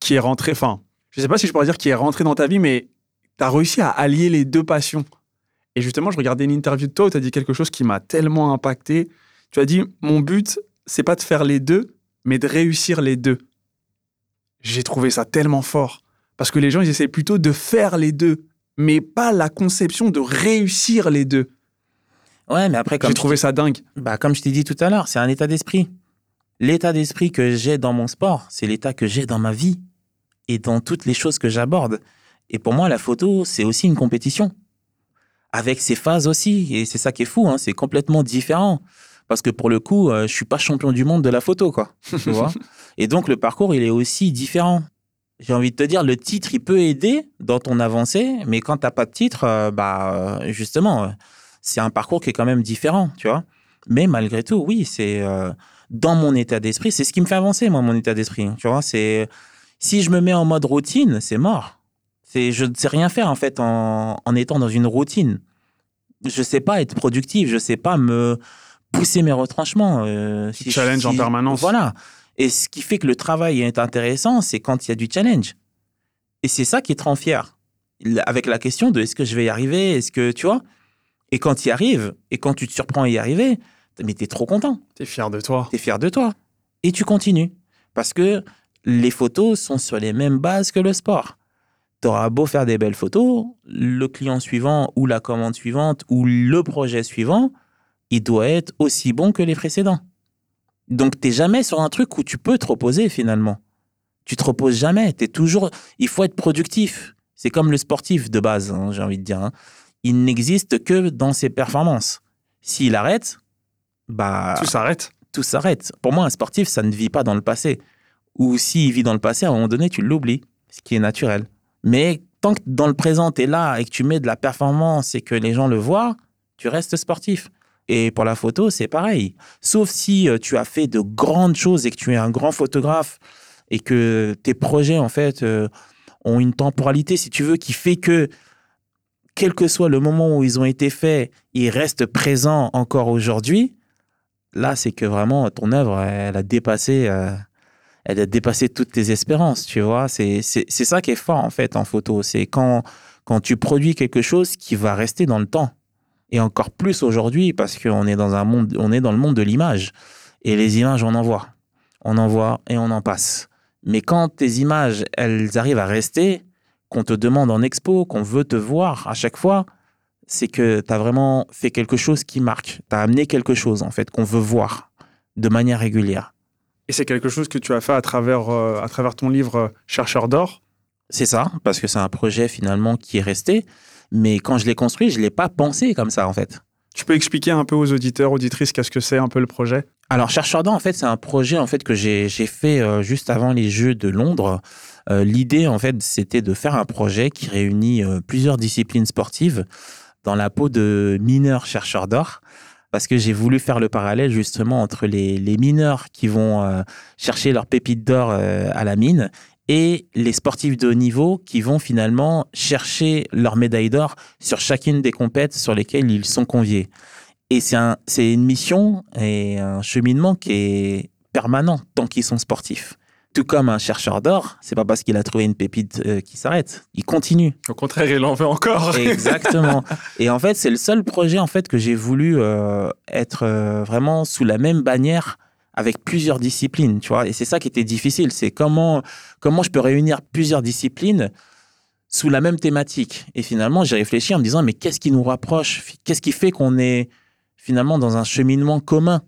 qui est rentrée. Enfin, je sais pas si je pourrais dire qui est rentrée dans ta vie, mais tu as réussi à allier les deux passions. Et justement, je regardais une interview de toi où tu as dit quelque chose qui m'a tellement impacté. Tu as dit Mon but, c'est pas de faire les deux, mais de réussir les deux. J'ai trouvé ça tellement fort. Parce que les gens, ils essaient plutôt de faire les deux, mais pas la conception de réussir les deux. Ouais, mais après, comme J'ai trouvé ça dingue. Bah, comme je t'ai dit tout à l'heure, c'est un état d'esprit. L'état d'esprit que j'ai dans mon sport, c'est l'état que j'ai dans ma vie et dans toutes les choses que j'aborde. Et pour moi, la photo, c'est aussi une compétition. Avec ses phases aussi. Et c'est ça qui est fou, hein, c'est complètement différent. Parce que pour le coup, euh, je suis pas champion du monde de la photo, quoi. Tu vois Et donc, le parcours, il est aussi différent. J'ai envie de te dire, le titre, il peut aider dans ton avancée, mais quand t'as pas de titre, euh, bah, euh, justement, c'est un parcours qui est quand même différent, tu vois. Mais malgré tout, oui, c'est dans mon état d'esprit, c'est ce qui me fait avancer, moi, mon état d'esprit. Tu vois, c'est si je me mets en mode routine, c'est mort. C'est je ne sais rien faire en fait en, en étant dans une routine. Je sais pas être productif, je sais pas me pousser mes retranchements. euh, Tu challenges en permanence. Voilà. Et ce qui fait que le travail est intéressant, c'est quand il y a du challenge. Et c'est ça qui te rend fier. Avec la question de est-ce que je vais y arriver, est-ce que tu vois Et quand tu y arrives, et quand tu te surprends à y arriver, mais t'es trop content, T'es fier de toi. t'es fier de toi. Et tu continues. Parce que les photos sont sur les mêmes bases que le sport. T'auras beau faire des belles photos, le client suivant ou la commande suivante ou le projet suivant, il doit être aussi bon que les précédents. Donc t'es jamais sur un truc où tu peux te reposer finalement. Tu te reposes jamais. T'es toujours. Il faut être productif. C'est comme le sportif de base, hein, j'ai envie de dire. hein. Il n'existe que dans ses performances. S'il arrête, bah Tout s'arrête. tout s'arrête. Pour moi, un sportif, ça ne vit pas dans le passé. Ou s'il vit dans le passé, à un moment donné, tu l'oublies, ce qui est naturel. Mais tant que dans le présent, tu es là et que tu mets de la performance et que les gens le voient, tu restes sportif. Et pour la photo, c'est pareil. Sauf si euh, tu as fait de grandes choses et que tu es un grand photographe et que tes projets, en fait, euh, ont une temporalité, si tu veux, qui fait que, quel que soit le moment où ils ont été faits, ils restent présents encore aujourd'hui. Là, c'est que vraiment, ton œuvre, elle a dépassé, euh, elle a dépassé toutes tes espérances, tu vois. C'est ça qui est fort, en fait, en photo. C'est quand, quand tu produis quelque chose qui va rester dans le temps. Et encore plus aujourd'hui, parce qu'on est dans un monde, on est dans le monde de l'image. Et les images, on en voit. On en voit et on en passe. Mais quand tes images, elles arrivent à rester, qu'on te demande en expo, qu'on veut te voir à chaque fois, c'est que tu as vraiment fait quelque chose qui marque. Tu as amené quelque chose, en fait, qu'on veut voir de manière régulière. Et c'est quelque chose que tu as fait à travers, euh, à travers ton livre euh, Chercheur d'or? C'est ça, parce que c'est un projet finalement qui est resté. Mais quand je l'ai construit, je ne l'ai pas pensé comme ça, en fait. Tu peux expliquer un peu aux auditeurs, auditrices, qu'est-ce que c'est un peu le projet? Alors, Chercheur d'or, en fait, c'est un projet en fait que j'ai fait euh, juste avant les Jeux de Londres. Euh, L'idée, en fait, c'était de faire un projet qui réunit euh, plusieurs disciplines sportives dans la peau de mineurs chercheurs d'or. Parce que j'ai voulu faire le parallèle justement entre les, les mineurs qui vont chercher leurs pépites d'or à la mine et les sportifs de haut niveau qui vont finalement chercher leur médaille d'or sur chacune des compètes sur lesquelles ils sont conviés. Et c'est un, c'est une mission et un cheminement qui est permanent tant qu'ils sont sportifs. Tout comme un chercheur d'or, c'est pas parce qu'il a trouvé une pépite euh, qu'il s'arrête. Il continue. Au contraire, il en veut encore. Exactement. Et en fait, c'est le seul projet en fait que j'ai voulu euh, être euh, vraiment sous la même bannière avec plusieurs disciplines, tu vois. Et c'est ça qui était difficile, c'est comment comment je peux réunir plusieurs disciplines sous la même thématique. Et finalement, j'ai réfléchi en me disant mais qu'est-ce qui nous rapproche? Qu'est-ce qui fait qu'on est finalement dans un cheminement commun?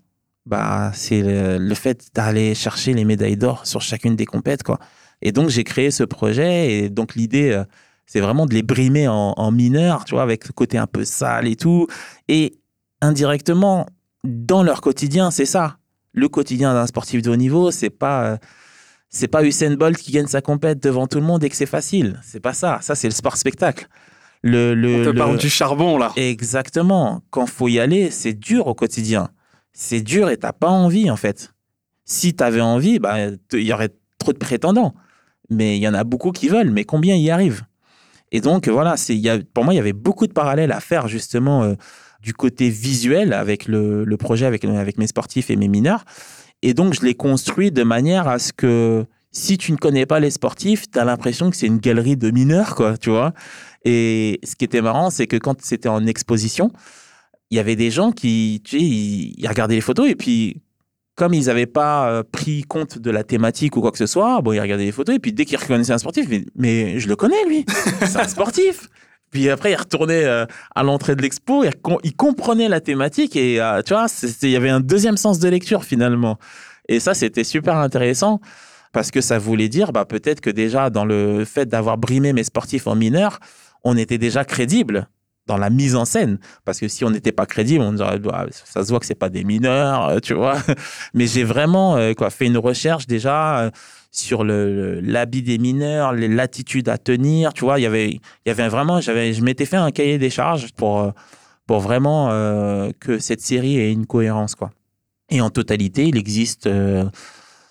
Bah, c'est le, fait d'aller chercher les médailles d'or sur chacune des compètes, quoi. Et donc j'ai créé ce projet et donc l'idée euh, c'est vraiment de les brimer en, en mineur, tu vois, avec le côté un peu sale et tout. Et indirectement, dans leur quotidien, c'est ça. Le quotidien d'un sportif de haut niveau, c'est pas, euh, c'est pas Usain Bolt qui gagne sa compète devant tout le monde et que c'est facile. C'est pas ça. Ça, c'est le sport spectacle. Le, le, On te le- parle du charbon, là. Exactement. Quand faut y aller, c'est dur au quotidien. C'est dur et t'as pas envie, en fait. Si t'avais envie, bah, il y aurait trop de prétendants. Mais il y en a beaucoup qui veulent. Mais combien y arrivent? Et donc, voilà, c'est, pour moi, il y avait beaucoup de parallèles à faire, justement, euh, du côté visuel avec le, projet, avec, mes sportifs et mes mineurs. Et donc, je l'ai construit de manière à ce que si tu ne connais pas les sportifs, tu as l'impression que c'est une galerie de mineurs, quoi, tu vois. Et ce qui était marrant, c'est que quand c'était en exposition, il y avait des gens qui, tu sais, ils, ils regardaient les photos et puis, comme ils n'avaient pas euh, pris compte de la thématique ou quoi que ce soit, bon, ils regardaient les photos et puis dès qu'ils reconnaissaient un sportif, mais, mais je le connais, lui, c'est un sportif. Puis après, ils retournaient euh, à l'entrée de l'expo, ils, com- ils comprenaient la thématique et, euh, tu vois, il y avait un deuxième sens de lecture finalement. Et ça, c'était super intéressant parce que ça voulait dire, bah, peut-être que déjà, dans le fait d'avoir brimé mes sportifs en mineur, on était déjà crédible dans la mise en scène. Parce que si on n'était pas crédible, on dirait, bah, ça se voit que c'est pas des mineurs, euh, tu vois. Mais j'ai vraiment quoi, fait une recherche déjà sur le, l'habit des mineurs, les latitudes à tenir, tu vois. Il y avait, il y avait vraiment, j'avais, je m'étais fait un cahier des charges pour, pour vraiment que cette série ait une cohérence, quoi. Et en totalité, il existe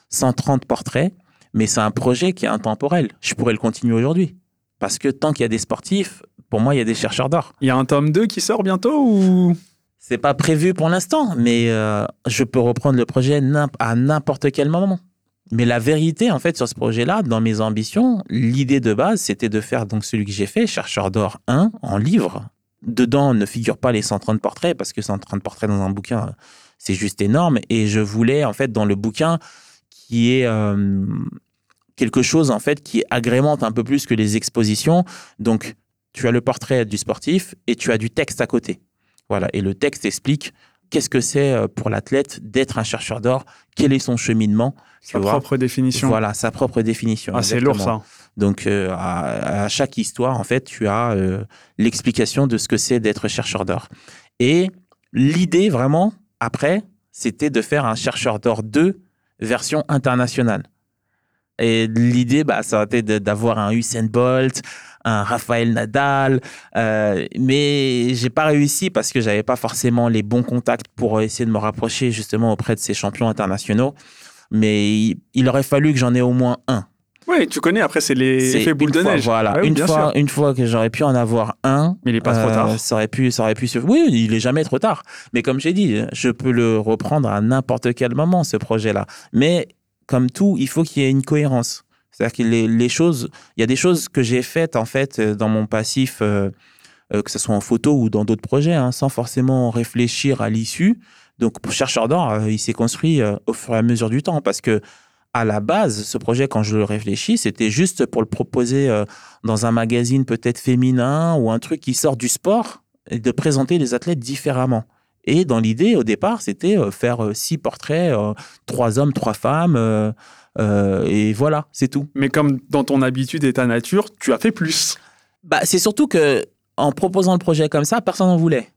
130 portraits, mais c'est un projet qui est intemporel. Je pourrais le continuer aujourd'hui. Parce que tant qu'il y a des sportifs, pour moi, il y a des chercheurs d'or. Il y a un tome 2 qui sort bientôt ou? C'est pas prévu pour l'instant, mais euh, je peux reprendre le projet à n'importe quel moment. Mais la vérité, en fait, sur ce projet-là, dans mes ambitions, l'idée de base, c'était de faire donc celui que j'ai fait, Chercheur d'or 1, en livre. Dedans ne figurent pas les 130 portraits, parce que 130 portraits dans un bouquin, c'est juste énorme. Et je voulais, en fait, dans le bouquin, qui est euh, quelque chose, en fait, qui agrémente un peu plus que les expositions. Donc, tu as le portrait du sportif et tu as du texte à côté. Voilà. Et le texte explique qu'est-ce que c'est euh, pour l'athlète d'être un chercheur d'or, quel est son cheminement? Sa propre définition. Voilà, sa propre définition. Ah, c'est lourd ça. Donc, euh, à, chaque histoire, en fait, tu as euh, l'explication de ce que c'est d'être chercheur d'or. Et l'idée, vraiment, après, c'était de faire un chercheur d'or 2 version internationale. Et l'idée, bah, ça a été d'avoir un Usain Bolt, un Raphaël Nadal, euh, mais j'ai pas réussi parce que j'avais pas forcément les bons contacts pour essayer de me rapprocher justement auprès de ces champions internationaux. Mais il, aurait fallu que j'en ai au moins un. Oui, tu connais, après, c'est les effets boule de neige. Voilà, une, fois, une fois que j'aurais pu en avoir un. Mais il n'est pas trop tard. Euh, ça aurait pu, ça aurait pu Oui, il est jamais trop tard. Mais comme j'ai dit, je peux le reprendre à n'importe quel moment, ce projet-là. Mais comme tout, il faut qu'il y ait une cohérence. C'est-à-dire que les, choses, il y a des choses que j'ai faites en fait euh, dans mon passif, euh, euh, que ce soit en photo ou dans d'autres projets, hein, sans forcément réfléchir à l'issue. Donc pour Chercheur d'or, il s'est construit au fur et à mesure du temps parce que à la base, ce projet, quand je le réfléchis, c'était juste pour le proposer dans un magazine peut-être féminin ou un truc qui sort du sport et de présenter les athlètes différemment. Et dans l'idée, au départ, c'était faire six portraits, trois hommes, trois femmes, euh, et voilà, c'est tout. Mais comme dans ton habitude et ta nature, tu as fait plus. Bah, c'est surtout que en proposant le projet comme ça, personne n'en voulait.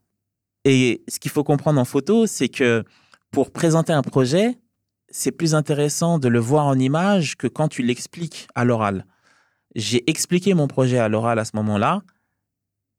Et ce qu'il faut comprendre en photo, c'est que pour présenter un projet, c'est plus intéressant de le voir en image que quand tu l'expliques à l'oral. J'ai expliqué mon projet à l'oral à ce moment-là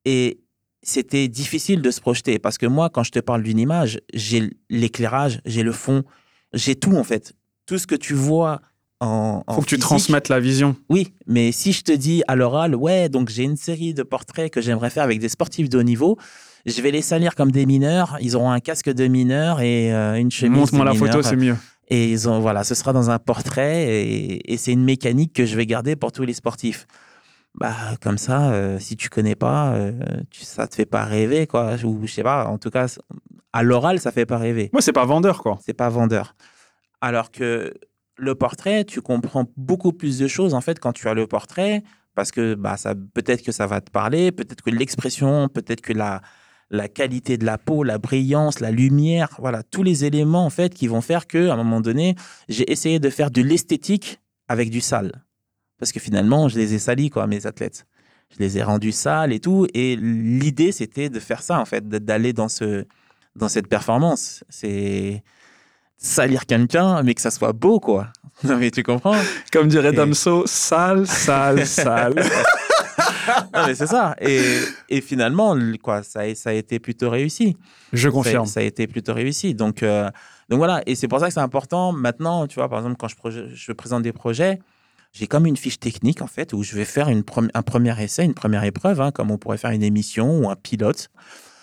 et c'était difficile de se projeter parce que moi, quand je te parle d'une image, j'ai l'éclairage, j'ai le fond, j'ai tout en fait tout ce que tu vois en. Faut que tu transmettes la vision. Oui, mais si je te dis à l'oral, ouais, donc j'ai une série de portraits que j'aimerais faire avec des sportifs de haut niveau, je vais les salir comme des mineurs. Ils auront un casque de mineur et euh, une chemise. Montre-moi la photo, c'est mieux. Et ils ont, voilà, ce sera dans un portrait et, c'est une mécanique que je vais garder pour tous les sportifs. Bah, comme ça, euh, si tu connais pas, euh, tu, ça te fait pas rêver, quoi. Ou je sais pas, en tout cas, à l'oral, ça fait pas rêver. Moi, c'est pas vendeur, quoi. C'est pas vendeur. Alors que le portrait, tu comprends beaucoup plus de choses en fait quand tu as le portrait, parce que bah, ça, peut-être que ça va te parler, peut-être que l'expression, peut-être que la, la qualité de la peau, la brillance, la lumière, voilà, tous les éléments en fait qui vont faire que à un moment donné, j'ai essayé de faire de l'esthétique avec du sale. Parce que finalement, je les ai salis, quoi, mes athlètes. Je les ai rendus sales et tout. Et l'idée, c'était de faire ça, en fait, d'aller dans, ce, dans cette performance. C'est salir quelqu'un, mais que ça soit beau, quoi. Non, mais tu comprends? Comme dirait Damso, sale, sale, sale. non, mais c'est ça. Et, et, finalement, quoi, ça a, ça a été plutôt réussi. Je confirme. Ça, a été plutôt réussi. Donc, euh, donc voilà. Et c'est pour ça que c'est important. Maintenant, tu vois, par exemple, quand je, je présente des projets, j'ai comme une fiche technique, en fait, où je vais faire une un premier essai, une première épreuve, hein, comme on pourrait faire une émission ou un pilote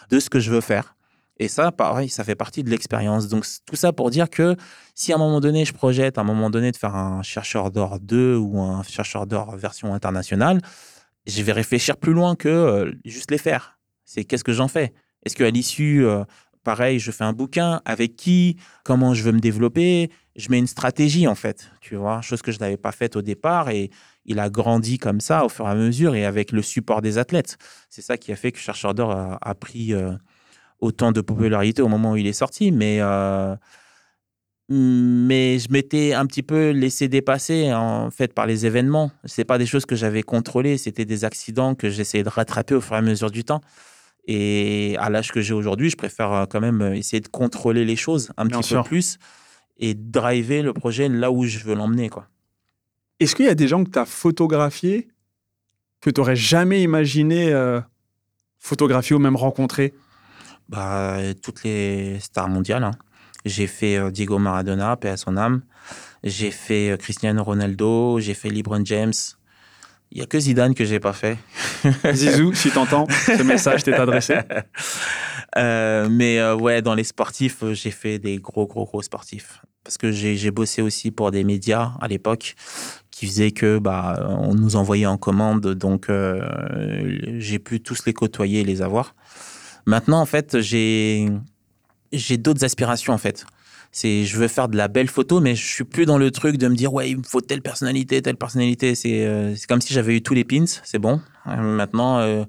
de ce que je veux faire. Et ça, pareil, ça fait partie de l'expérience. Donc, tout ça pour dire que si à un moment donné, je projette à un moment donné de faire un chercheur d'or 2 ou un chercheur d'or version internationale, je vais réfléchir plus loin que euh, juste les faire. C'est qu'est-ce que j'en fais? Est-ce qu'à l'issue, euh, pareil, je fais un bouquin? Avec qui? Comment je veux me développer? Je mets une stratégie, en fait, tu vois, chose que je n'avais pas faite au départ et il a grandi comme ça au fur et à mesure et avec le support des athlètes. C'est ça qui a fait que Chercheur d'or a, pris... Euh, autant de popularité au moment où il est sorti, mais, euh, mais je m'étais un petit peu laissé dépasser en fait par les événements. C'est pas des choses que j'avais contrôlées, c'était des accidents que j'essayais de rattraper au fur et à mesure du temps. Et à l'âge que j'ai aujourd'hui, je préfère euh, quand même essayer de contrôler les choses un petit peu plus et driver le projet là où je veux l'emmener. quoi. Est-ce qu'il y a des gens que tu as photographiés que tu n'aurais jamais imaginé photographier ou même rencontrer? Bah, Toutes les stars mondiales. Hein. J'ai fait euh, Diego Maradona, paix à son âme. J'ai fait euh, Cristiano Ronaldo, j'ai fait LeBron James. Il n'y a que Zidane que j'ai pas fait. Zizou, si t'entends, ce message t'est adressé. Euh, mais ouais, dans les sportifs, j'ai fait des gros, gros, gros sportifs. Parce que j'ai bossé aussi pour des médias à l'époque qui faisaient que bah, on nous envoyait en commande. Donc, j'ai pu tous les côtoyer et les avoir. Maintenant, en fait, j'ai d'autres aspirations en fait. C'est je veux faire de la belle photo, mais je suis plus dans le truc de me dire ouais il me faut telle personnalité, telle personnalité. C'est euh, comme si j'avais eu tous les pins, c'est bon. Euh, maintenant euh,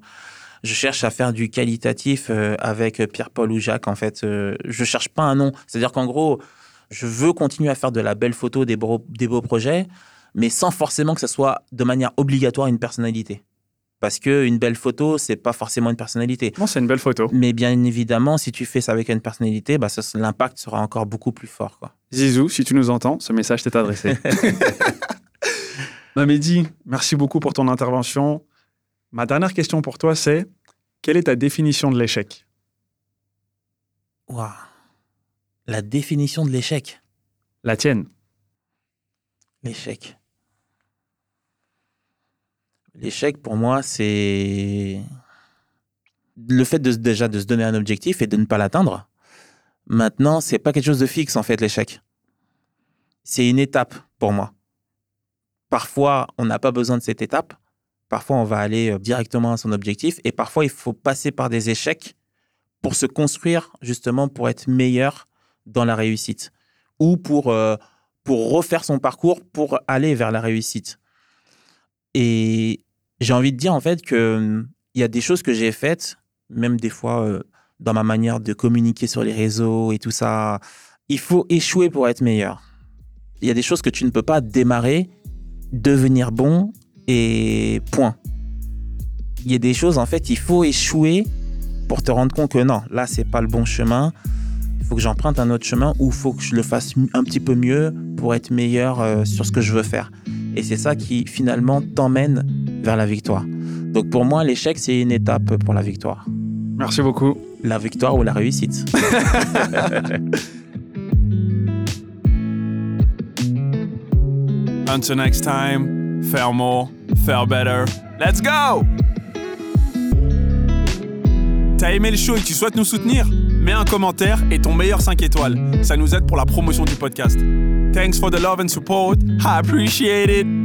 je cherche à faire du qualitatif avec Pierre-Paul ou Jacques en fait. je cherche pas un nom. C'est-à-dire qu'en gros je veux continuer à faire de la belle photo, des des beaux projets, mais sans forcément que ce soit de manière obligatoire une personnalité. Parce qu'une belle photo, c'est pas forcément une personnalité. Non, c'est une belle photo. Mais bien évidemment, si tu fais ça avec une personnalité, bah, l'impact sera encore beaucoup plus fort. Quoi. Zizou, si tu nous entends, ce message t'est adressé. Mamedi, merci beaucoup pour ton intervention. Ma dernière question pour toi, c'est quelle est ta définition de l'échec? Waouh La définition de l'échec? La tienne. L'échec. L'échec, pour moi, c'est le fait de, déjà de se donner un objectif et de ne pas l'atteindre. Maintenant, c'est pas quelque chose de fixe, en fait, l'échec. C'est une étape pour moi. Parfois, on n'a pas besoin de cette étape. Parfois, on va aller euh, directement à son objectif. Et parfois, il faut passer par des échecs pour se construire, justement, pour être meilleur dans la réussite. Ou pour, euh, pour refaire son parcours pour aller vers la réussite. Et j'ai envie de dire en fait que hum, il y a des choses que j'ai faites, même des fois euh, dans ma manière de communiquer sur les réseaux et tout ça. Il faut échouer pour être meilleur. Il y a des choses que tu ne peux pas démarrer, devenir bon et point. Il y a des choses en fait, il faut échouer pour te rendre compte que non, là c'est pas le bon chemin. Il faut que j'emprunte un autre chemin ou il faut que je le fasse un petit peu mieux pour être meilleur euh, sur ce que je veux faire. Et c'est ça qui finalement t'emmène vers la victoire. Donc pour moi, l'échec, c'est une étape pour la victoire. Merci beaucoup. La victoire ou la réussite. Until next time, faire more, faire better. Let's go! T'as aimé le show et tu souhaites nous soutenir? Mets un commentaire et ton meilleur 5 étoiles. Ça nous aide pour la promotion du podcast. Thanks for the love and support. I appreciate it.